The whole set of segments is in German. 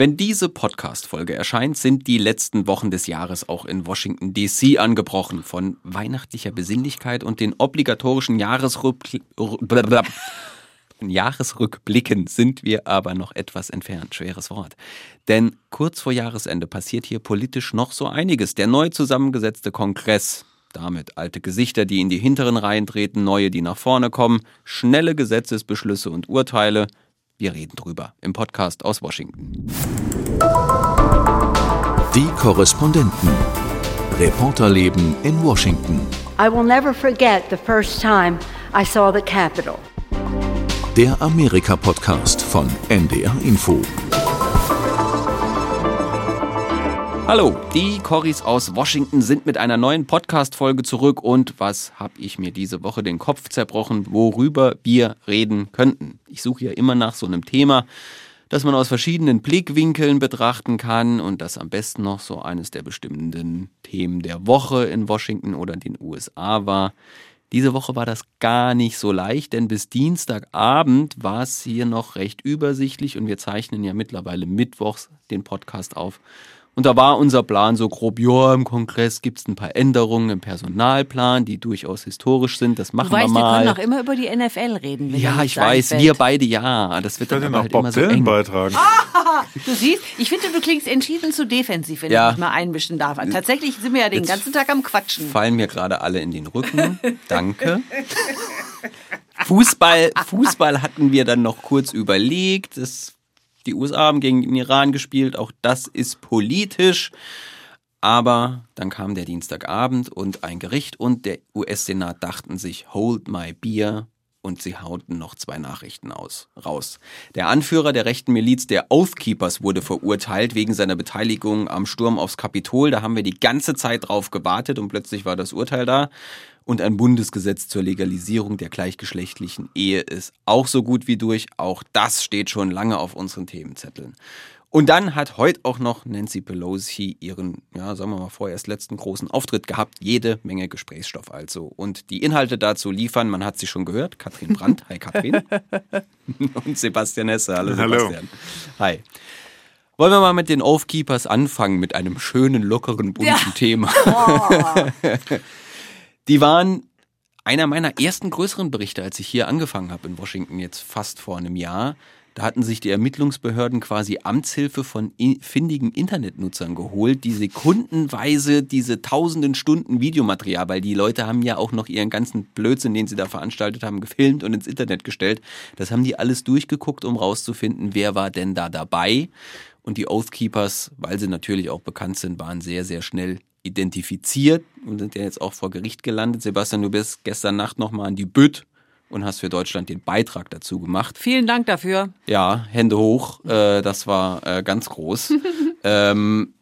Wenn diese Podcast-Folge erscheint, sind die letzten Wochen des Jahres auch in Washington DC angebrochen. Von weihnachtlicher Besinnlichkeit und den obligatorischen Jahresrückblick Jahresrückblicken sind wir aber noch etwas entfernt. Schweres Wort. Denn kurz vor Jahresende passiert hier politisch noch so einiges. Der neu zusammengesetzte Kongress, damit alte Gesichter, die in die hinteren Reihen treten, neue, die nach vorne kommen, schnelle Gesetzesbeschlüsse und Urteile. Wir reden drüber im Podcast aus Washington. Die Korrespondenten. Reporterleben in Washington. I will never forget the first time I saw the Capitol. Der Amerika-Podcast von NDR Info. Hallo, die Corris aus Washington sind mit einer neuen Podcast-Folge zurück und was habe ich mir diese Woche den Kopf zerbrochen, worüber wir reden könnten. Ich suche ja immer nach so einem Thema, das man aus verschiedenen Blickwinkeln betrachten kann und das am besten noch so eines der bestimmenden Themen der Woche in Washington oder den USA war. Diese Woche war das gar nicht so leicht, denn bis Dienstagabend war es hier noch recht übersichtlich und wir zeichnen ja mittlerweile mittwochs den Podcast auf. Und da war unser Plan so grob, ja, im Kongress gibt es ein paar Änderungen im Personalplan, die durchaus historisch sind. Das machen du weißt, wir mal. Wir können auch immer über die NFL reden. Wenn ja, ich weiß, wir beide ja. Das wird ich dann noch halt Bob immer so Dylan eng. beitragen. Ah, du siehst, ich finde, du klingst entschieden zu defensiv, wenn Ja. ich mich mal einmischen darf. Tatsächlich sind wir ja den Jetzt ganzen Tag am Quatschen. Fallen mir gerade alle in den Rücken. Danke. Fußball, Fußball hatten wir dann noch kurz überlegt. Das, die USA haben gegen den Iran gespielt. Auch das ist politisch. Aber dann kam der Dienstagabend und ein Gericht und der US-Senat dachten sich, hold my beer. Und sie hauten noch zwei Nachrichten aus, raus. Der Anführer der rechten Miliz der Oath Keepers wurde verurteilt wegen seiner Beteiligung am Sturm aufs Kapitol. Da haben wir die ganze Zeit drauf gewartet und plötzlich war das Urteil da. Und ein Bundesgesetz zur Legalisierung der gleichgeschlechtlichen Ehe ist auch so gut wie durch. Auch das steht schon lange auf unseren Themenzetteln. Und dann hat heute auch noch Nancy Pelosi ihren, ja, sagen wir mal, vorerst letzten großen Auftritt gehabt. Jede Menge Gesprächsstoff also. Und die Inhalte dazu liefern, man hat sie schon gehört, Katrin Brandt. Hi Katrin. Und Sebastian Hesse. Hallo Hallo. Sebastian. Hi. Wollen wir mal mit den Oath Keepers anfangen, mit einem schönen, lockeren, bunten Ja. Thema. Die waren einer meiner ersten größeren Berichte, als ich hier angefangen habe in Washington, jetzt fast vor einem Jahr. Da hatten sich die Ermittlungsbehörden quasi Amtshilfe von findigen Internetnutzern geholt, die sekundenweise diese tausenden Stunden Videomaterial, weil die Leute haben ja auch noch ihren ganzen Blödsinn, den sie da veranstaltet haben, gefilmt und ins Internet gestellt. Das haben die alles durchgeguckt, um rauszufinden, wer war denn da dabei. Und die Oath Keepers, weil sie natürlich auch bekannt sind, waren sehr, sehr schnell identifiziert und sind ja jetzt auch vor Gericht gelandet. Sebastian, du bist gestern Nacht nochmal an die Bütt und hast für Deutschland den Beitrag dazu gemacht. Vielen Dank dafür. Ja, Hände hoch, äh, das war äh, ganz groß. ähm,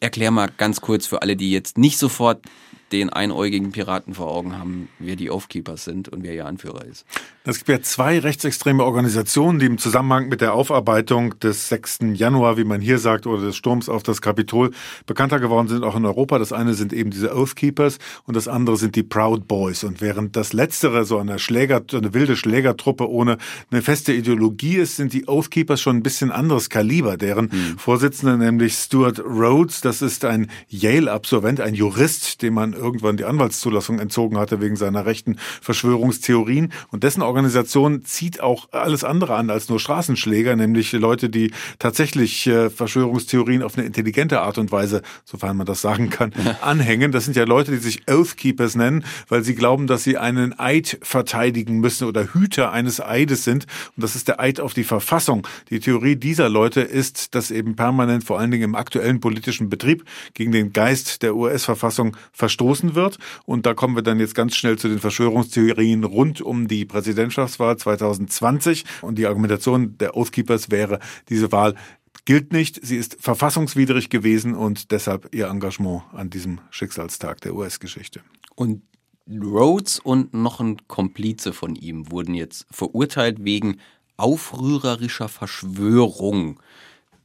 erklär mal ganz kurz für alle, die jetzt nicht sofort den einäugigen Piraten vor Augen haben, wer die Oath Keepers sind und wer ihr Anführer ist. Es gibt ja zwei rechtsextreme Organisationen, die im Zusammenhang mit der Aufarbeitung des 6. Januar, wie man hier sagt, oder des Sturms auf das Kapitol bekannter geworden sind, auch in Europa. Das eine sind eben diese Oath Keepers und das andere sind die Proud Boys. Und während das letztere so eine Schläger, eine wilde Schlägertruppe ohne eine feste Ideologie ist, sind die Oath Keepers schon ein bisschen anderes Kaliber. Deren Vorsitzender, nämlich Stuart Rhodes, das ist ein Yale-Absolvent, ein Jurist, dem man irgendwann die Anwaltszulassung entzogen hatte wegen seiner rechten Verschwörungstheorien. Und dessen Organisation zieht auch alles andere an als nur Straßenschläger, nämlich Leute, die tatsächlich äh, Verschwörungstheorien auf eine intelligente Art und Weise, sofern man das sagen kann, anhängen. Das sind ja Leute, die sich Oath Keepers nennen, weil sie glauben, dass sie einen Eid verteidigen müssen oder Hüter eines Eides sind. Und das ist der Eid auf die Verfassung. Die Theorie dieser Leute ist, dass eben permanent, vor allen Dingen im aktuellen politischen Betrieb, gegen den Geist der US-Verfassung verstoßen wird. Und da kommen wir dann jetzt ganz schnell zu den Verschwörungstheorien rund um die Präsidentschaftswahl 2020. Und die Argumentation der Oath Keepers wäre, diese Wahl gilt nicht. Sie ist verfassungswidrig gewesen und deshalb ihr Engagement an diesem Schicksalstag der US-Geschichte. Und Rhodes und noch ein Komplize von ihm wurden jetzt verurteilt wegen aufrührerischer Verschwörung.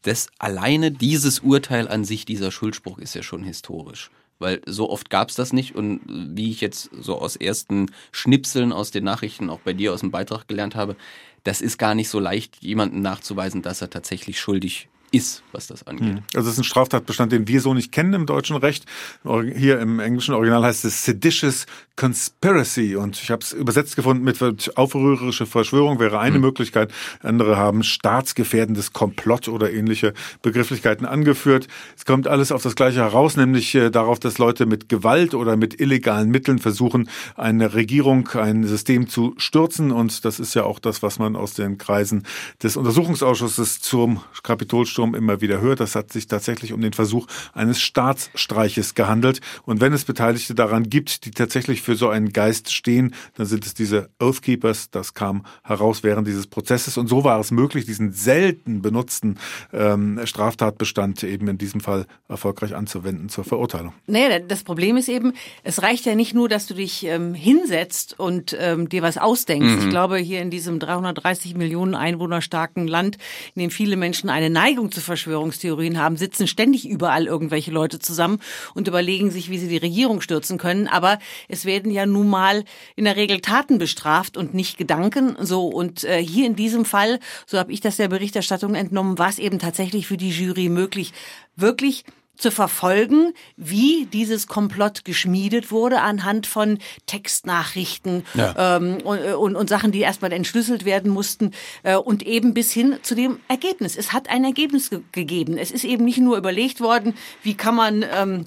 Das alleine dieses Urteil an sich, dieser Schuldspruch ist ja schon historisch. Weil so oft gab es das nicht. Und wie ich jetzt so aus ersten Schnipseln aus den Nachrichten auch bei dir aus dem Beitrag gelernt habe, das ist gar nicht so leicht, jemanden nachzuweisen, dass er tatsächlich schuldig ist, was das angeht. Also es ist ein Straftatbestand, den wir so nicht kennen im deutschen Recht. Hier im englischen Original heißt es Seditious Conspiracy und ich habe es übersetzt gefunden mit aufrührerische Verschwörung wäre eine mhm. Möglichkeit. Andere haben staatsgefährdendes Komplott oder ähnliche Begrifflichkeiten angeführt. Es kommt alles auf das Gleiche heraus, nämlich äh, darauf, dass Leute mit Gewalt oder mit illegalen Mitteln versuchen, eine Regierung, ein System zu stürzen und das ist ja auch das, was man aus den Kreisen des Untersuchungsausschusses zum Kapitolsturm immer wieder hört. Das hat sich tatsächlich um den Versuch eines Staatsstreiches gehandelt. Und wenn es Beteiligte daran gibt, die tatsächlich für so einen Geist stehen, dann sind es diese Oathkeepers. Das kam heraus während dieses Prozesses. Und so war es möglich, diesen selten benutzten ähm, Straftatbestand eben in diesem Fall erfolgreich anzuwenden zur Verurteilung. Naja, das Problem ist eben, es reicht ja nicht nur, dass du dich ähm, hinsetzt und ähm, dir was ausdenkst. Mhm. Ich glaube, hier in diesem 330 Millionen Einwohner starken Land, in dem viele Menschen eine Neigung zu Verschwörungstheorien haben, sitzen ständig überall irgendwelche Leute zusammen und überlegen sich, wie sie die Regierung stürzen können. Aber es werden ja nun mal in der Regel Taten bestraft und nicht Gedanken. So und äh, hier in diesem Fall, so habe ich das der Berichterstattung entnommen, war es eben tatsächlich für die Jury möglich, wirklich zu verfolgen, wie dieses Komplott geschmiedet wurde anhand von Textnachrichten ja. ähm, und, und, und, Sachen, die erstmal entschlüsselt werden mussten äh, und eben bis hin zu dem Ergebnis. Es hat ein Ergebnis ge gegeben. Es ist eben nicht nur überlegt worden, wie kann man ähm,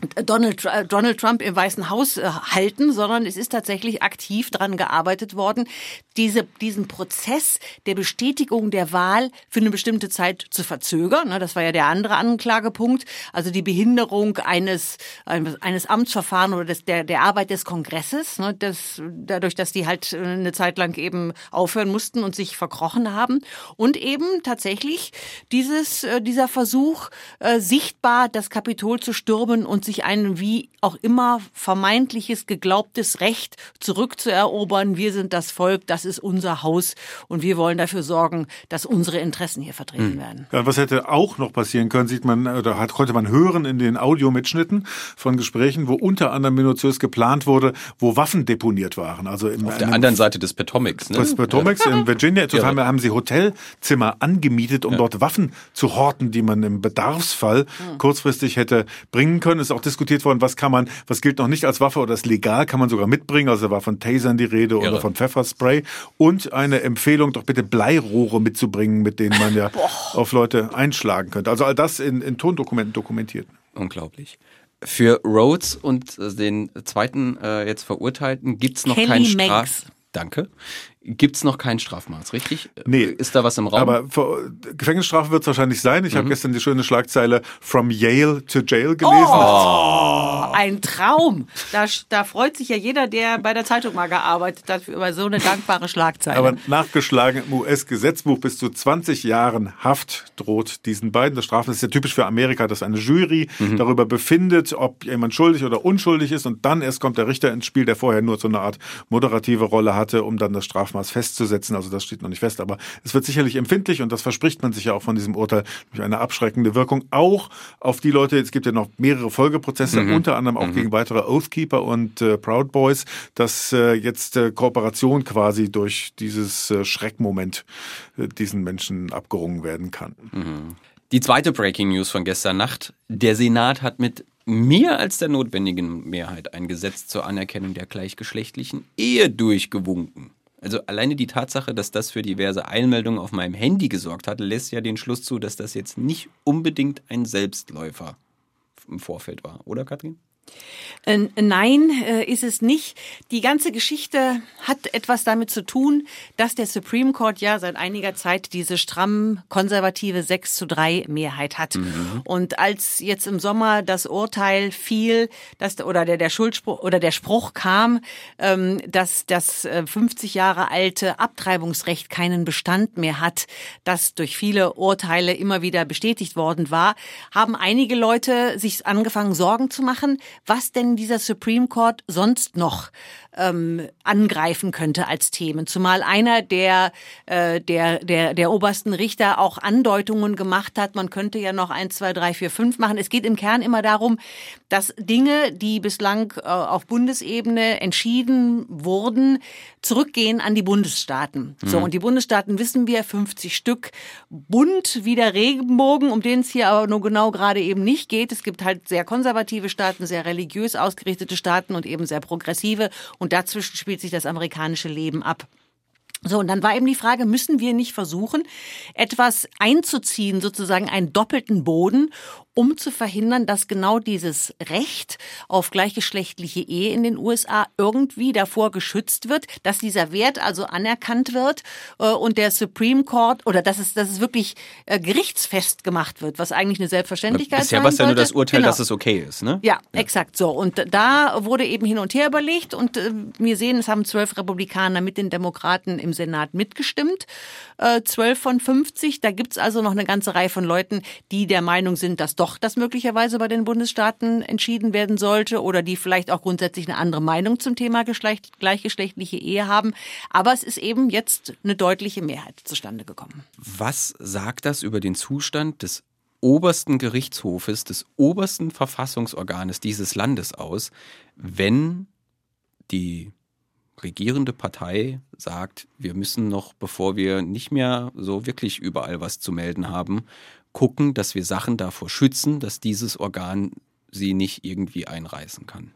Donald, äh, Donald Trump im Weißen Haus äh, halten, sondern es ist tatsächlich aktiv daran gearbeitet worden, diese, diesen Prozess der Bestätigung der Wahl für eine bestimmte Zeit zu verzögern. Ne, das war ja der andere Anklagepunkt, also die Behinderung eines, eines Amtsverfahrens oder des, der, der Arbeit des Kongresses, ne, das, dadurch, dass die halt äh, eine Zeit lang eben aufhören mussten und sich verkrochen haben. Und eben tatsächlich dieses, dieser Versuch, sichtbar das Kapitol zu stürmen und sich ein wie auch immer vermeintliches geglaubtes Recht zurückzuerobern. Wir sind das Volk, das ist unser Haus und wir wollen dafür sorgen, dass unsere Interessen hier vertreten hm. werden. Ja, was hätte auch noch passieren können, sieht man oder hat, konnte man hören in den Audiomitschnitten von Gesprächen, wo unter anderem minutiös geplant wurde, wo Waffen deponiert waren. Also im, auf der anderen Seite des Potomacs. Ne? Des Potomacs ja. in Virginia. Ja. Haben, haben sie Hotelzimmer angemietet, um ja. dort Waffen zu horten, die man im Bedarfsfall hm. kurzfristig hätte bringen können. Ist auch diskutiert worden, was kann man, was gilt noch nicht als Waffe oder ist legal, kann man sogar mitbringen. Also da war von Tasern die Rede Irre. oder von Pfefferspray. Und eine Empfehlung, doch bitte Bleirohre mitzubringen, mit denen man ja auf Leute einschlagen könnte. Also all das in, in Tondokumenten dokumentiert. Unglaublich. Für Rhodes und den zweiten äh, jetzt Verurteilten gibt's noch keinen Straf... Danke gibt es noch kein Strafmaß, richtig? Nee. Ist da was im Raum? Aber Gefängnisstrafe wird es wahrscheinlich sein. Ich mhm. habe gestern die schöne Schlagzeile From Yale to Jail gelesen. Oh, ein Traum. Da, da freut sich ja jeder, der bei der Zeitung mal gearbeitet hat, über so eine dankbare Schlagzeile. Aber nachgeschlagen im US-Gesetzbuch bis zu 20 Jahren Haft droht diesen beiden. Das Strafen ist ja typisch für Amerika, dass eine Jury mhm. darüber befindet, ob jemand schuldig oder unschuldig ist und dann erst kommt der Richter ins Spiel, der vorher nur so eine Art moderative Rolle hatte, um dann das Strafmaß Strafmaß festzusetzen. Also das steht noch nicht fest, aber es wird sicherlich empfindlich und das verspricht man sich ja auch von diesem Urteil durch eine abschreckende Wirkung. Auch auf die Leute, es gibt ja noch mehrere Folgeprozesse, mhm. unter anderem auch mhm. gegen weitere Oathkeeper und äh, Proud Boys, dass äh, jetzt äh, Kooperation quasi durch dieses äh, Schreckmoment äh, diesen Menschen abgerungen werden kann. Mhm. Die zweite Breaking News von gestern Nacht. Der Senat hat mit mehr als der notwendigen Mehrheit ein Gesetz zur Anerkennung der gleichgeschlechtlichen Ehe durchgewunken. Also alleine die Tatsache, dass das für diverse Einmeldungen auf meinem Handy gesorgt hat, lässt ja den Schluss zu, dass das jetzt nicht unbedingt ein Selbstläufer im Vorfeld war, oder Katrin? Nein, äh, ist es nicht. Die ganze Geschichte hat etwas damit zu tun, dass der Supreme Court ja seit einiger Zeit diese stramm konservative 6 zu 3 Mehrheit hat. Mhm. Und als jetzt im Sommer das Urteil fiel, dass, oder der, der Schuldspruch oder der Spruch kam, ähm, dass das 50 äh, Jahre alte Abtreibungsrecht keinen Bestand mehr hat, das durch viele Urteile immer wieder bestätigt worden war, haben einige Leute sich angefangen, Sorgen zu machen, was denn dieser Supreme Court sonst noch ähm, angreifen könnte als Themen. Zumal einer der, äh, der, der, der obersten Richter auch Andeutungen gemacht hat, man könnte ja noch eins, zwei, drei, vier, fünf machen. Es geht im Kern immer darum, dass Dinge, die bislang äh, auf Bundesebene entschieden wurden, zurückgehen an die Bundesstaaten. So, und die Bundesstaaten wissen wir, 50 Stück, bunt wie der Regenbogen, um den es hier aber nur genau gerade eben nicht geht. Es gibt halt sehr konservative Staaten, sehr religiös ausgerichtete Staaten und eben sehr progressive. Und dazwischen spielt sich das amerikanische Leben ab. So, und dann war eben die Frage, müssen wir nicht versuchen, etwas einzuziehen, sozusagen einen doppelten Boden, um zu verhindern, dass genau dieses Recht auf gleichgeschlechtliche Ehe in den USA irgendwie davor geschützt wird, dass dieser Wert also anerkannt wird äh, und der Supreme Court oder dass es, dass es wirklich äh, gerichtsfest gemacht wird, was eigentlich eine Selbstverständlichkeit Bisher sein war es ja nur das Urteil, Genau. dass es okay ist, ne? Ja, exakt so. Und da wurde eben hin und her überlegt und äh, wir sehen, es haben zwölf Republikaner mit den Demokraten im Senat mitgestimmt, zwölf von 50. Da gibt's also noch eine ganze Reihe von Leuten, die der Meinung sind, dass doch das möglicherweise bei den Bundesstaaten entschieden werden sollte oder die vielleicht auch grundsätzlich eine andere Meinung zum Thema Geschlecht, gleichgeschlechtliche Ehe haben. Aber es ist eben jetzt eine deutliche Mehrheit zustande gekommen. Was sagt das über den Zustand des obersten Gerichtshofes, des obersten Verfassungsorganes dieses Landes aus, wenn die regierende Partei sagt, wir müssen noch, bevor wir nicht mehr so wirklich überall was zu melden haben, gucken, dass wir Sachen davor schützen, dass dieses Organ sie nicht irgendwie einreißen kann.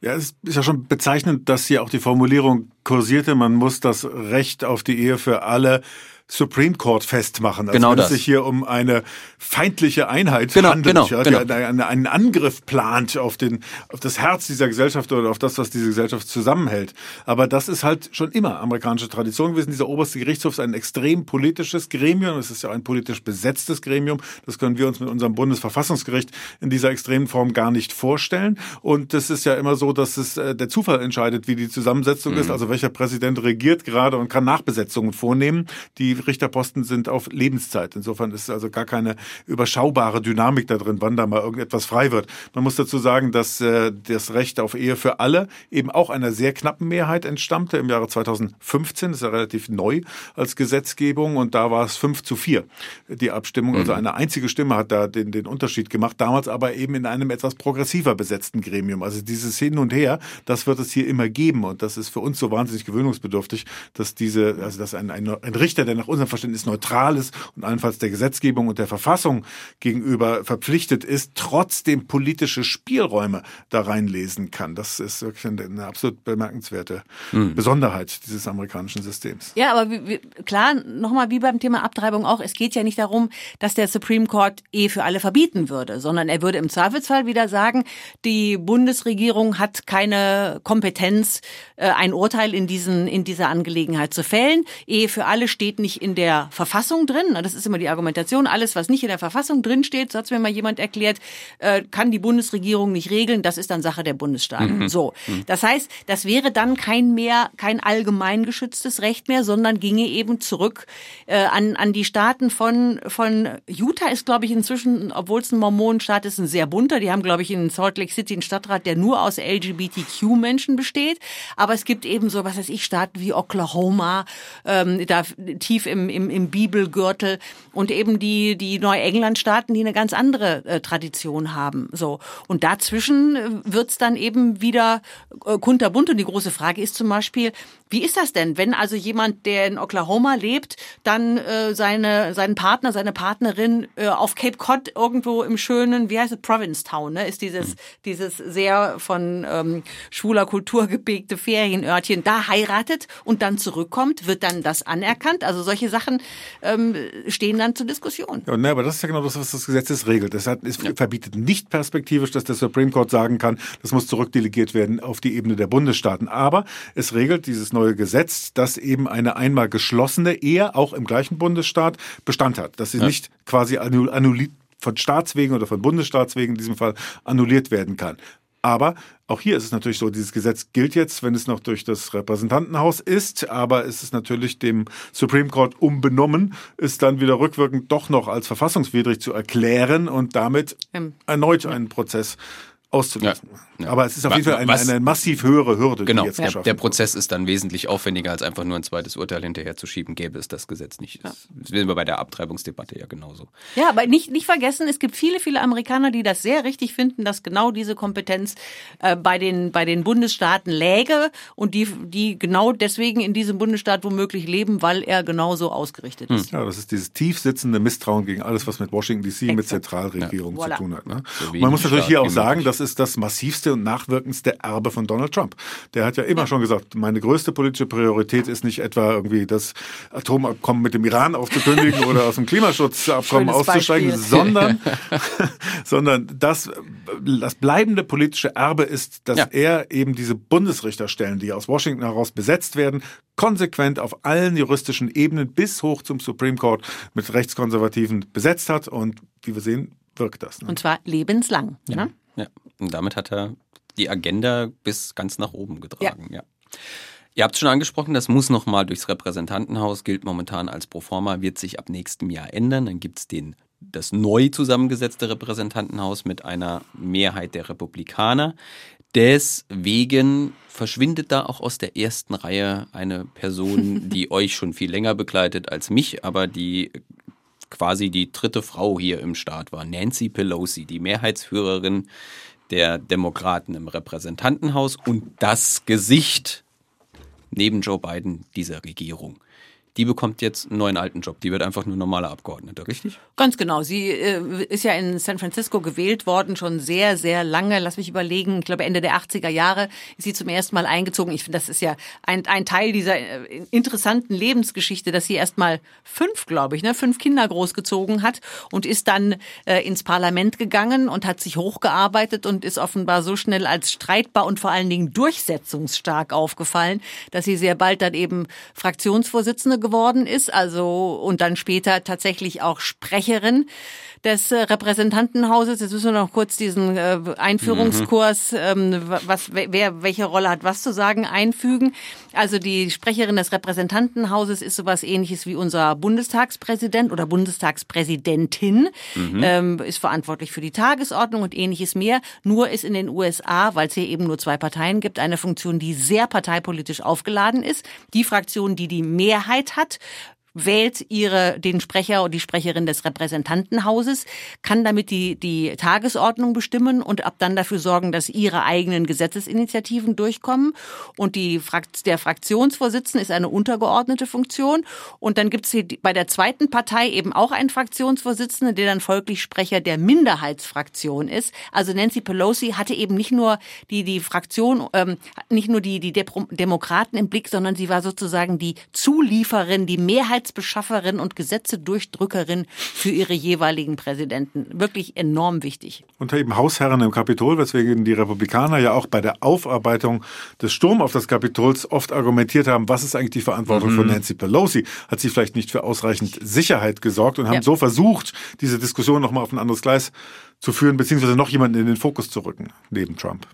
Ja, es ist ja schon bezeichnend, dass hier auch die Formulierung kursierte, man muss das Recht auf die Ehe für alle Supreme Court festmachen. Also Genau wenn das. es sich hier um eine feindliche Einheit Genau, handelt, genau, ja, genau. die eine, einen Angriff plant auf, den, auf das Herz dieser Gesellschaft oder auf das, was diese Gesellschaft zusammenhält. Aber das ist halt schon immer amerikanische Tradition gewesen. Dieser oberste Gerichtshof ist ein extrem politisches Gremium. Es ist ja ein politisch besetztes Gremium. Das können wir uns mit unserem Bundesverfassungsgericht in dieser extremen Form gar nicht vorstellen. Und es ist ja immer so, dass es äh, der Zufall entscheidet, wie die Zusammensetzung ist, also welcher Präsident regiert gerade und kann Nachbesetzungen vornehmen. Die Richterposten sind auf Lebenszeit. Insofern ist also gar keine überschaubare Dynamik da drin, wann da mal irgendetwas frei wird. Man muss dazu sagen, dass äh, das Recht auf Ehe für alle eben auch einer sehr knappen Mehrheit entstammte im Jahre 2015. Das ist ja relativ neu als Gesetzgebung und da war es 5 zu 4 die Abstimmung. Also eine einzige Stimme hat da den, den Unterschied gemacht. Damals aber eben in einem etwas progressiver besetzten Gremium. Also dieses Hin und Her, das wird es hier immer geben und das ist für uns so wahnsinnig gewöhnungsbedürftig, dass diese, also dass ein, ein, ein Richter, der nach unserem Verständnis neutral ist und allenfalls der Gesetzgebung und der Verfassung gegenüber verpflichtet ist, trotzdem politische Spielräume da reinlesen kann. Das ist wirklich eine, eine absolut bemerkenswerte Besonderheit dieses amerikanischen Systems. Ja, aber wie, wie, klar, nochmal wie beim Thema Abtreibung auch, es geht ja nicht darum, dass der Supreme Court Ehe für alle verbieten würde, sondern er würde im Zweifelsfall wieder sagen, die Bundesregierung hat keine Kompetenz, äh, ein Urteil in, diesen, in dieser Angelegenheit zu fällen. Ehe für alle steht nicht in der Verfassung drin. Das ist immer die Argumentation. Alles, was nicht in der Verfassung drin steht, so hat mir mal jemand erklärt, äh, kann die Bundesregierung nicht regeln. Das ist dann Sache der Bundesstaaten. So. Das heißt, das wäre dann kein mehr, kein allgemein geschütztes Recht mehr, sondern ginge eben zurück äh, an, an die Staaten von, von Utah ist, glaube ich, inzwischen, obwohl es ein Mormonenstaat ist, ein sehr bunter. Die haben, glaube ich, in Salt Lake City einen Stadtrat, der nur aus LGBTQ-Menschen besteht. Aber es gibt eben so, was weiß ich, Staaten wie Oklahoma, ähm, da tief im, im, im Bibelgürtel und eben die, die Neuengland-Staaten, die eine ganz andere äh, Tradition haben. So. Und dazwischen äh, wird's dann eben wieder äh, kunterbunt. Und die große Frage ist zum Beispiel, wie ist das denn, wenn also jemand, der in Oklahoma lebt, dann äh, seine, seinen Partner, seine Partnerin äh, auf Cape Cod irgendwo im schönen, wie heißt es, Provincetown, ne, ist dieses, dieses sehr von ähm, schwuler Kultur geprägte Ferienörtchen, da heiratet und dann zurückkommt, wird dann das anerkannt? Also solche Sachen ähm, stehen dann zur Diskussion. Ja, ne, aber das ist ja genau das, was das Gesetz regelt. Es, hat, es verbietet nicht perspektivisch, dass der Supreme Court sagen kann, das muss zurückdelegiert werden auf die Ebene der Bundesstaaten. Aber es regelt dieses neue Gesetz, dass eben eine einmal geschlossene Ehe auch im gleichen Bundesstaat Bestand hat. Dass sie nicht quasi annu- annulliert von Staatswegen oder von Bundesstaatswegen in diesem Fall annulliert werden kann. Aber auch hier ist es natürlich so, dieses Gesetz gilt jetzt, wenn es noch durch das Repräsentantenhaus ist, aber es ist natürlich dem Supreme Court unbenommen, ist dann wieder rückwirkend doch noch als verfassungswidrig zu erklären und damit erneut einen Prozess auszulassen. Ja, ja. Aber es ist auf jeden Fall eine, eine massiv höhere Hürde, Genau, die jetzt der, geschaffen der. Prozess ist dann wesentlich aufwendiger, als einfach nur ein zweites Urteil hinterherzuschieben, gäbe es das Gesetz nicht. Das sehen wir bei der Abtreibungsdebatte ja genauso. Ja, aber nicht, nicht vergessen, es gibt viele, viele Amerikaner, die das sehr richtig finden, dass genau diese Kompetenz äh, bei, den, bei den Bundesstaaten läge und die, die genau deswegen in diesem Bundesstaat womöglich leben, weil er genauso ausgerichtet ist. Ja, das ist dieses tief sitzende Misstrauen gegen alles, was mit Washington DC, mit. Zentralregierung Ja. zu Voilà. tun hat. Ne? So man muss natürlich hier auch sagen, möglich. Das ist das massivste und nachwirkendste Erbe von Donald Trump. Der hat ja immer schon gesagt, meine größte politische Priorität ist nicht etwa irgendwie das Atomabkommen mit dem Iran aufzukündigen oder aus dem Klimaschutzabkommen Schönes auszusteigen, Beispiel. sondern, sondern das, das bleibende politische Erbe ist, dass Ja. er eben diese Bundesrichterstellen, die aus Washington heraus besetzt werden, konsequent auf allen juristischen Ebenen bis hoch zum Supreme Court mit Rechtskonservativen besetzt hat. Und wie wir sehen, wirkt das. Ne? Und zwar lebenslang. Ne? Ja. Und damit hat er die Agenda bis ganz nach oben getragen. Ja. Ihr habt schon angesprochen, das muss nochmal durchs Repräsentantenhaus, gilt momentan als Proforma, wird sich ab nächstem Jahr ändern. Dann gibt's den das neu zusammengesetzte Repräsentantenhaus mit einer Mehrheit der Republikaner. Deswegen verschwindet da auch aus der ersten Reihe eine Person, die euch schon viel länger begleitet als mich, aber die quasi die dritte Frau hier im Staat war, Nancy Pelosi, die Mehrheitsführerin der Demokraten im Repräsentantenhaus und das Gesicht neben Joe Biden dieser Regierung. Die bekommt jetzt einen neuen alten Job. Die wird einfach nur normale Abgeordnete, richtig? Ganz genau. Sie äh, ist ja in San Francisco gewählt worden, schon sehr, sehr lange. Lass mich überlegen. Ich glaube, Ende der 80er Jahre ist sie zum ersten Mal eingezogen. Ich finde, das ist ja ein, ein Teil dieser äh, interessanten Lebensgeschichte, dass sie erst mal fünf, glaube ich, ne, fünf Kinder großgezogen hat und ist dann äh, ins Parlament gegangen und hat sich hochgearbeitet und ist offenbar so schnell als streitbar und vor allen Dingen durchsetzungsstark aufgefallen, dass sie sehr bald dann eben Fraktionsvorsitzende geworden ist, also und dann später tatsächlich auch Sprecherin des äh, Repräsentantenhauses. Jetzt müssen wir noch kurz diesen äh, Einführungskurs, ähm, was wer welche Rolle hat, was zu sagen, einfügen. Also die Sprecherin des Repräsentantenhauses ist sowas ähnliches wie unser Bundestagspräsident oder Bundestagspräsidentin, ähm, ist verantwortlich für die Tagesordnung und ähnliches mehr. Nur ist in den USA, weil es hier eben nur zwei Parteien gibt, eine Funktion, die sehr parteipolitisch aufgeladen ist. Die Fraktion, die die Mehrheit hat, wählt ihre den Sprecher oder die Sprecherin des Repräsentantenhauses, kann damit die die Tagesordnung bestimmen und ab dann dafür sorgen, dass ihre eigenen Gesetzesinitiativen durchkommen. Und die Frakt der Fraktionsvorsitzende ist eine untergeordnete Funktion. Und dann gibt es bei der zweiten Partei eben auch einen Fraktionsvorsitzenden, der dann folglich Sprecher der Minderheitsfraktion ist. Also Nancy Pelosi hatte eben nicht nur die die Fraktion, ähm, nicht nur die die Demokraten im Blick, sondern sie war sozusagen die Zulieferin, die Mehrheitsbeschafferin und Gesetzedurchdrückerin für ihre jeweiligen Präsidenten. Wirklich enorm wichtig. Unter eben Hausherren im Kapitol, weswegen die Republikaner ja auch bei der Aufarbeitung des Sturm auf das Kapitols oft argumentiert haben, was ist eigentlich die Verantwortung von Nancy Pelosi? Hat sie vielleicht nicht für ausreichend Sicherheit gesorgt und haben Ja. so versucht, diese Diskussion nochmal auf ein anderes Gleis zu führen, beziehungsweise noch jemanden in den Fokus zu rücken, neben Trump.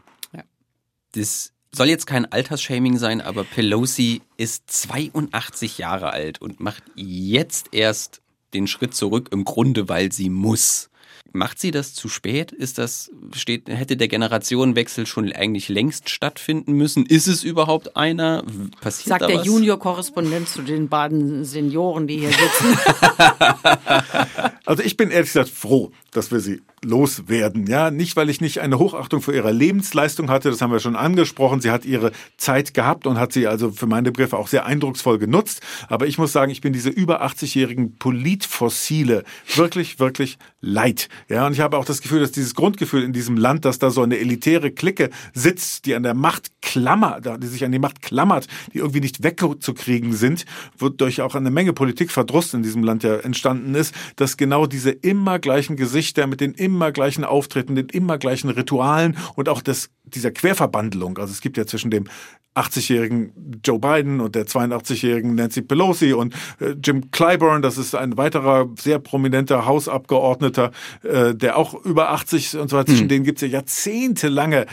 Das soll jetzt kein Altersshaming sein, aber Pelosi ist 82 Jahre alt und macht jetzt erst den Schritt zurück, im Grunde, weil sie muss. Macht sie das zu spät? Ist das, steht, hätte der Generationenwechsel schon eigentlich längst stattfinden müssen? Ist es überhaupt einer? Passiert Sagt da der? Junior-Korrespondent zu den beiden Senioren, die hier sitzen. Also ich bin ehrlich gesagt froh, dass wir sie loswerden. Ja, nicht, weil ich nicht eine Hochachtung für ihre Lebensleistung hatte, das haben wir schon angesprochen. Sie hat ihre Zeit gehabt und hat sie also für meine Begriffe auch sehr eindrucksvoll genutzt. Aber ich muss sagen, ich bin diese über 80-jährigen Politfossile wirklich, wirklich leid. Ja, und ich habe auch das Gefühl, dass dieses Grundgefühl in diesem Land, dass da so eine elitäre Clique sitzt, die an der Macht klammert, die sich an die Macht klammert, die irgendwie nicht wegzukriegen sind, wodurch auch eine Menge Politikverdruss in diesem Land ja entstanden ist, dass genau diese immer gleichen Gesichter mit den immer gleichen Auftritten, den immer gleichen Ritualen und auch das, dieser Querverbandelung, also es gibt ja zwischen dem 80-jährigen Joe Biden und der 82-jährigen Nancy Pelosi und äh, Jim Clyburn, das ist ein weiterer sehr prominenter Hausabgeordneter, äh, der auch über 80 und so weiter, zwischen denen gibt es ja jahrzehntelange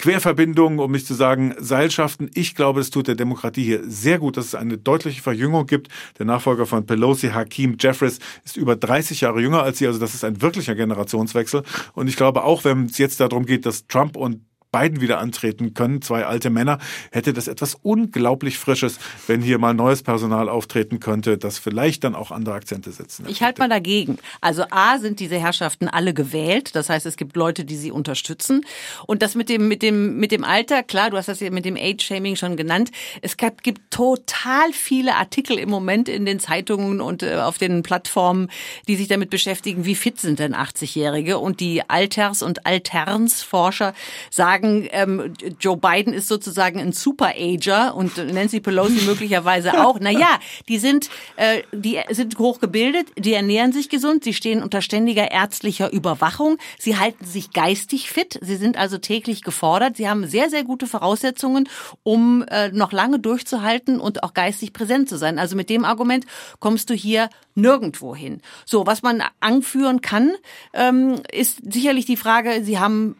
Querverbindungen, um nicht zu sagen Seilschaften. Ich glaube, es tut der Demokratie hier sehr gut, dass es eine deutliche Verjüngung gibt. Der Nachfolger von Pelosi, Hakeem Jeffries, ist über 30 Jahre jünger als sie. Also das ist ein wirklicher Generationswechsel. Und ich glaube auch, wenn es jetzt darum geht, dass Trump und beiden wieder antreten können, zwei alte Männer, hätte das etwas unglaublich Frisches, wenn hier mal neues Personal auftreten könnte, das vielleicht dann auch andere Akzente setzen. Ich halte mal dagegen. Also A sind diese Herrschaften alle gewählt, das heißt, es gibt Leute, die sie unterstützen. Und das mit dem, mit dem, mit dem Alter, klar, du hast das ja mit dem Age-Shaming schon genannt. Es gibt, gibt total viele Artikel im Moment in den Zeitungen und äh, auf den Plattformen, die sich damit beschäftigen, wie fit sind denn 80-Jährige. Und die Alters- und Alternsforscher sagen, sagen, ähm, Joe Biden ist sozusagen ein Super-Ager und Nancy Pelosi möglicherweise auch. Naja, die sind, äh, die sind hochgebildet, die ernähren sich gesund, sie stehen unter ständiger ärztlicher Überwachung, sie halten sich geistig fit, sie sind also täglich gefordert, sie haben sehr, sehr gute Voraussetzungen, um äh, noch lange durchzuhalten und auch geistig präsent zu sein. Also mit dem Argument kommst du hier nirgendwo hin. So, was man anführen kann, ähm, ist sicherlich die Frage, Sie haben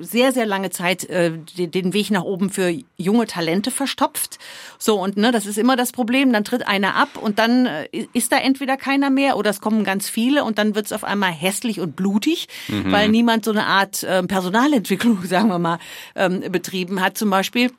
sehr, sehr lange Zeit äh, den Weg nach oben für junge Talente verstopft. So, und ne, das ist immer das Problem. Dann tritt einer ab und dann äh, ist da entweder keiner mehr oder es kommen ganz viele und dann wird es auf einmal hässlich und blutig, mhm. weil niemand so eine Art äh, Personalentwicklung, sagen wir mal, ähm, betrieben hat zum Beispiel.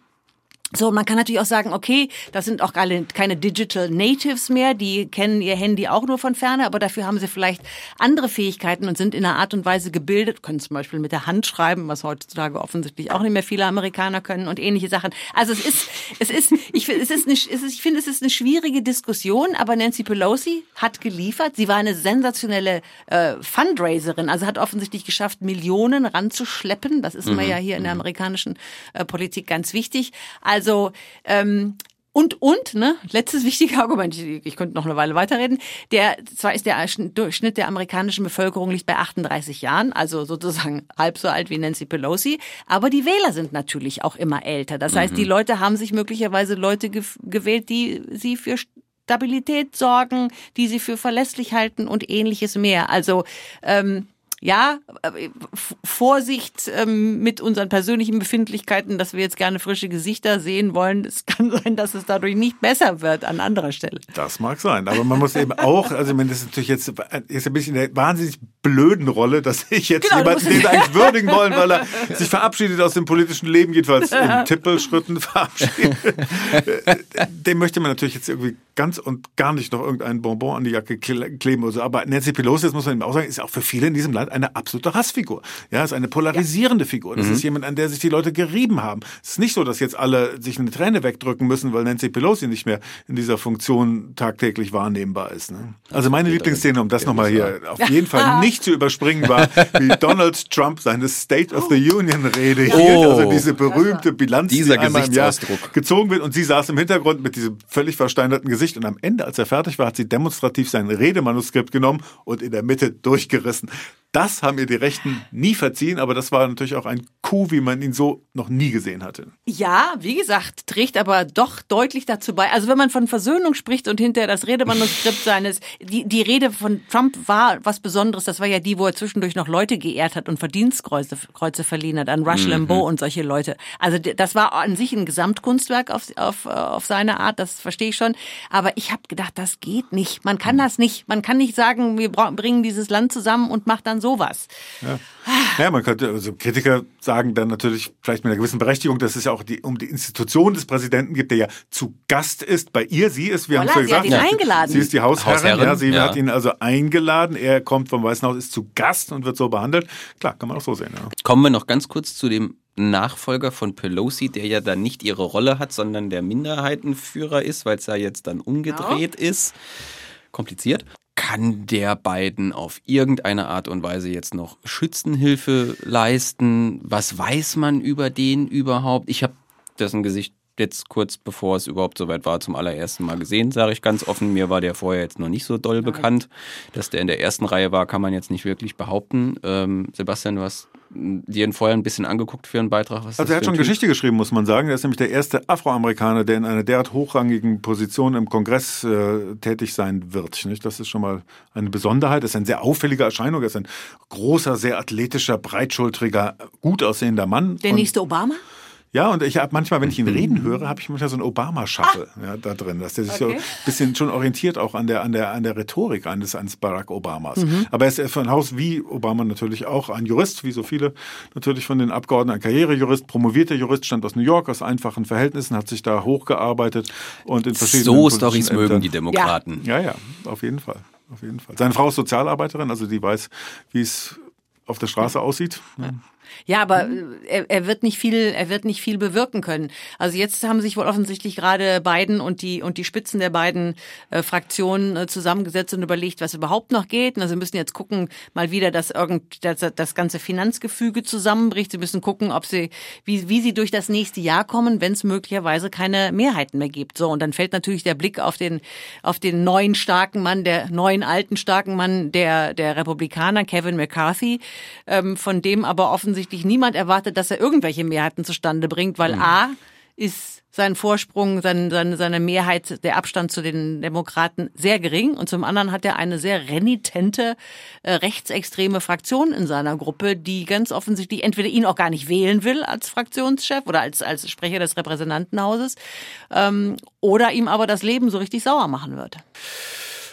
So, man kann natürlich auch sagen, okay, das sind auch keine Digital Natives mehr, die kennen ihr Handy auch nur von ferne, aber dafür haben sie vielleicht andere Fähigkeiten und sind in einer Art und Weise gebildet, können zum Beispiel mit der Hand schreiben, was heutzutage offensichtlich auch nicht mehr viele Amerikaner können und ähnliche Sachen. Also es ist, es ist, ich finde, es ist, eine, es ist, ich finde, es ist eine schwierige Diskussion, aber Nancy Pelosi hat geliefert. Sie war eine sensationelle äh, Fundraiserin, also hat offensichtlich geschafft, Millionen ranzuschleppen. Das ist mhm. immer ja hier in der mhm. amerikanischen äh, Politik ganz wichtig. Also ähm, und, und, ne, letztes wichtige Argument, ich, ich könnte noch eine Weile weiterreden, der, zwar ist der Durchschnitt der amerikanischen Bevölkerung liegt bei 38 Jahren, also sozusagen halb so alt wie Nancy Pelosi, aber die Wähler sind natürlich auch immer älter. Das heißt, die mhm. Leute haben sich möglicherweise Leute gewählt, die sie für Stabilität sorgen, die sie für verlässlich halten und ähnliches mehr. Also ähm, ja, äh, Vorsicht ähm, mit unseren persönlichen Befindlichkeiten, dass wir jetzt gerne frische Gesichter sehen wollen. Es kann sein, dass es dadurch nicht besser wird an anderer Stelle. Das mag sein, aber man muss eben auch, also ich meine, das ist natürlich jetzt ist ein bisschen eine wahnsinnig blöden Rolle, dass ich jetzt genau, jemanden, den eigentlich würdigen wollen, weil er sich verabschiedet aus dem politischen Leben, jedenfalls in Tippelschritten verabschiedet. Dem möchte man natürlich jetzt irgendwie ganz und gar nicht noch irgendein Bonbon an die Jacke kleben oder so. Aber Nancy Pelosi, das muss man eben auch sagen, ist auch für viele in diesem Land eine absolute Hassfigur. Ja, ist eine polarisierende ja. Figur. Das mhm. ist jemand, an der sich die Leute gerieben haben. Es ist nicht so, dass jetzt alle sich eine Träne wegdrücken müssen, weil Nancy Pelosi nicht mehr in dieser Funktion tagtäglich wahrnehmbar ist. Ne? Also meine Lieblingsszene, um das nochmal hier auf jeden Fall nicht zu überspringen, war, wie Donald Trump seine State of the Union Rede hielt. Oh. Also diese berühmte Bilanz, Dieser die einmal im Jahr gezogen wird. Und sie saß im Hintergrund mit diesem völlig versteinerten Gesicht. Und am Ende, als er fertig war, hat sie demonstrativ sein Redemanuskript genommen und in der Mitte durchgerissen. Das haben ihr die Rechten nie verziehen, aber das war natürlich auch ein Coup, wie man ihn so noch nie gesehen hatte. Ja, wie gesagt, trägt aber doch deutlich dazu bei. Also wenn man von Versöhnung spricht und hinterher das Redemanuskript seines, die, die Rede von Trump war was Besonderes. Das war ja die, wo er zwischendurch noch Leute geehrt hat und Verdienstkreuze Kreuze verliehen hat an Rush mhm. Limbaugh und solche Leute. Also das war an sich ein Gesamtkunstwerk auf, auf, auf seine Art, das verstehe ich schon. Aber ich habe gedacht, das geht nicht. Man kann das nicht. Man kann nicht sagen, wir bringen dieses Land zusammen und macht dann sowas. Ja. ja, man könnte, also Kritiker sagen dann natürlich vielleicht mit einer gewissen Berechtigung, dass es ja auch die, um die Institution des Präsidenten gibt, der ja zu Gast ist bei ihr. Sie ist, wir haben es ja gesagt, sie, eingeladen. sie ist die Hausherrin, Hausherrin ja, sie ja. hat ihn also eingeladen. Er kommt vom Weißen Haus, ist zu Gast und wird so behandelt. Klar, kann man auch so sehen. Ja. Kommen wir noch ganz kurz zu dem Nachfolger von Pelosi, der ja dann nicht ihre Rolle hat, sondern der Minderheitenführer ist, weil es ja jetzt dann umgedreht genau. ist. Kompliziert kann der beiden auf irgendeine Art und Weise jetzt noch Schützenhilfe leisten? Was weiß man über den überhaupt? Ich habe dessen Gesicht jetzt kurz bevor es überhaupt soweit war, zum allerersten Mal gesehen, sage ich ganz offen. Mir war der vorher jetzt noch nicht so doll bekannt. Dass der in der ersten Reihe war, kann man jetzt nicht wirklich behaupten. Ähm, Sebastian, du hast dir vorher ein bisschen angeguckt für einen Beitrag. Was also er hat schon typ? Geschichte geschrieben, muss man sagen. Er ist nämlich der erste Afroamerikaner, der in einer derart hochrangigen Position im Kongress äh, tätig sein wird. Nicht? Das ist schon mal eine Besonderheit. Er ist eine sehr auffällige Erscheinung. Er ist ein großer, sehr athletischer, breitschultriger, gut aussehender Mann. Der nächste Obama? Ja, und ich habe manchmal, wenn ich ihn reden höre, habe ich manchmal so ein Obama-Shuffle ah. ja, da drin, dass der sich okay. so ein bisschen schon orientiert auch an der, an der, an der Rhetorik eines, eines Barack Obamas. Mhm. Aber er ist von Haus wie Obama natürlich auch ein Jurist, wie so viele natürlich von den Abgeordneten, ein Karrierejurist, promovierter Jurist, stand aus New York, aus einfachen Verhältnissen, hat sich da hochgearbeitet und in verschiedenen So Stories mögen die Demokraten. Ja. ja, ja, auf jeden Fall. Auf jeden Fall. Seine Frau ist Sozialarbeiterin, also die weiß, wie es auf der Straße aussieht. Ja. Ja, aber mhm. er, er wird nicht viel, er wird nicht viel bewirken können. Also jetzt haben sich wohl offensichtlich gerade Biden und die und die Spitzen der beiden äh, Fraktionen äh, zusammengesetzt und überlegt, was überhaupt noch geht. Also sie müssen jetzt gucken, mal wieder, dass irgend dass, das ganze Finanzgefüge zusammenbricht. Sie müssen gucken, ob sie wie wie sie durch das nächste Jahr kommen, wenn es möglicherweise keine Mehrheiten mehr gibt. So und dann fällt natürlich der Blick auf den auf den neuen starken Mann, der neuen alten starken Mann der der Republikaner Kevin McCarthy, ähm, von dem aber offensichtlich offensichtlich niemand erwartet, dass er irgendwelche Mehrheiten zustande bringt, weil mhm. A ist sein Vorsprung, sein, seine, seine Mehrheit, der Abstand zu den Demokraten sehr gering und zum anderen hat er eine sehr renitente äh, rechtsextreme Fraktion in seiner Gruppe, die ganz offensichtlich entweder ihn auch gar nicht wählen will als Fraktionschef oder als, als Sprecher des Repräsentantenhauses ähm, oder ihm aber das Leben so richtig sauer machen wird.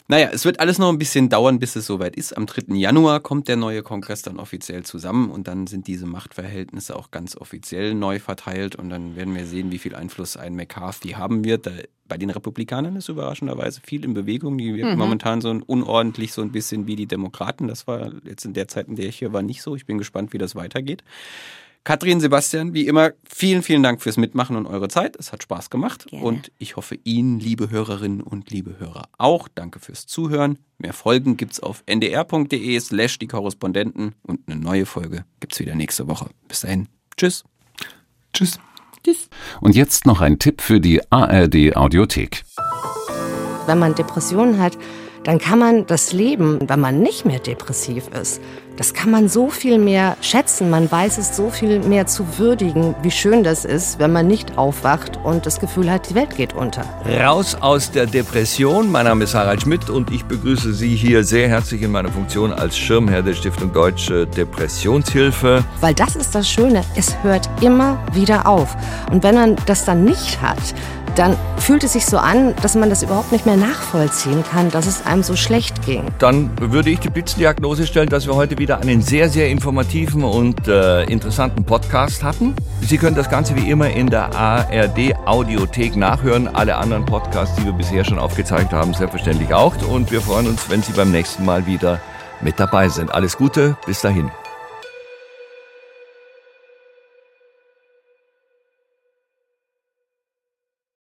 Naja, es wird alles noch ein bisschen dauern, bis es soweit ist. Am 3. Januar kommt der neue Kongress dann offiziell zusammen und dann sind diese Machtverhältnisse auch ganz offiziell neu verteilt und dann werden wir sehen, wie viel Einfluss ein McCarthy haben wird. bei den Republikanern ist überraschenderweise viel in Bewegung. Die wirken mhm. momentan so unordentlich, so ein bisschen wie die Demokraten. Das war jetzt in der Zeit, in der ich hier war, nicht so. Ich bin gespannt, wie das weitergeht. Katrin, Sebastian, wie immer, vielen, vielen Dank fürs Mitmachen und eure Zeit. Es hat Spaß gemacht. Gerne. Und ich hoffe Ihnen, liebe Hörerinnen und liebe Hörer, auch. Danke fürs Zuhören. Mehr Folgen gibt's auf ndr.de slash die Korrespondenten und eine neue Folge gibt's wieder nächste Woche. Bis dahin. Tschüss. Tschüss. Tschüss. Und jetzt noch ein Tipp für die ARD Audiothek. Wenn man Depressionen hat, dann kann man das Leben, wenn man nicht mehr depressiv ist, das kann man so viel mehr schätzen. Man weiß es so viel mehr zu würdigen, wie schön das ist, wenn man nicht aufwacht und das Gefühl hat, die Welt geht unter. Raus aus der Depression. Mein Name ist Harald Schmidt und ich begrüße Sie hier sehr herzlich in meiner Funktion als Schirmherr der Stiftung Deutsche Depressionshilfe. Weil das ist das Schöne, es hört immer wieder auf. Und wenn man das dann nicht hat, dann fühlt es sich so an, dass man das überhaupt nicht mehr nachvollziehen kann, dass es einem so schlecht ging. Dann würde ich die Blitzendiagnose stellen, dass wir heute wieder einen sehr, sehr informativen und äh, interessanten Podcast hatten. Sie können das Ganze wie immer in der ARD Audiothek nachhören. Alle anderen Podcasts, die wir bisher schon aufgezeigt haben, selbstverständlich auch. Und wir freuen uns, wenn Sie beim nächsten Mal wieder mit dabei sind. Alles Gute, bis dahin.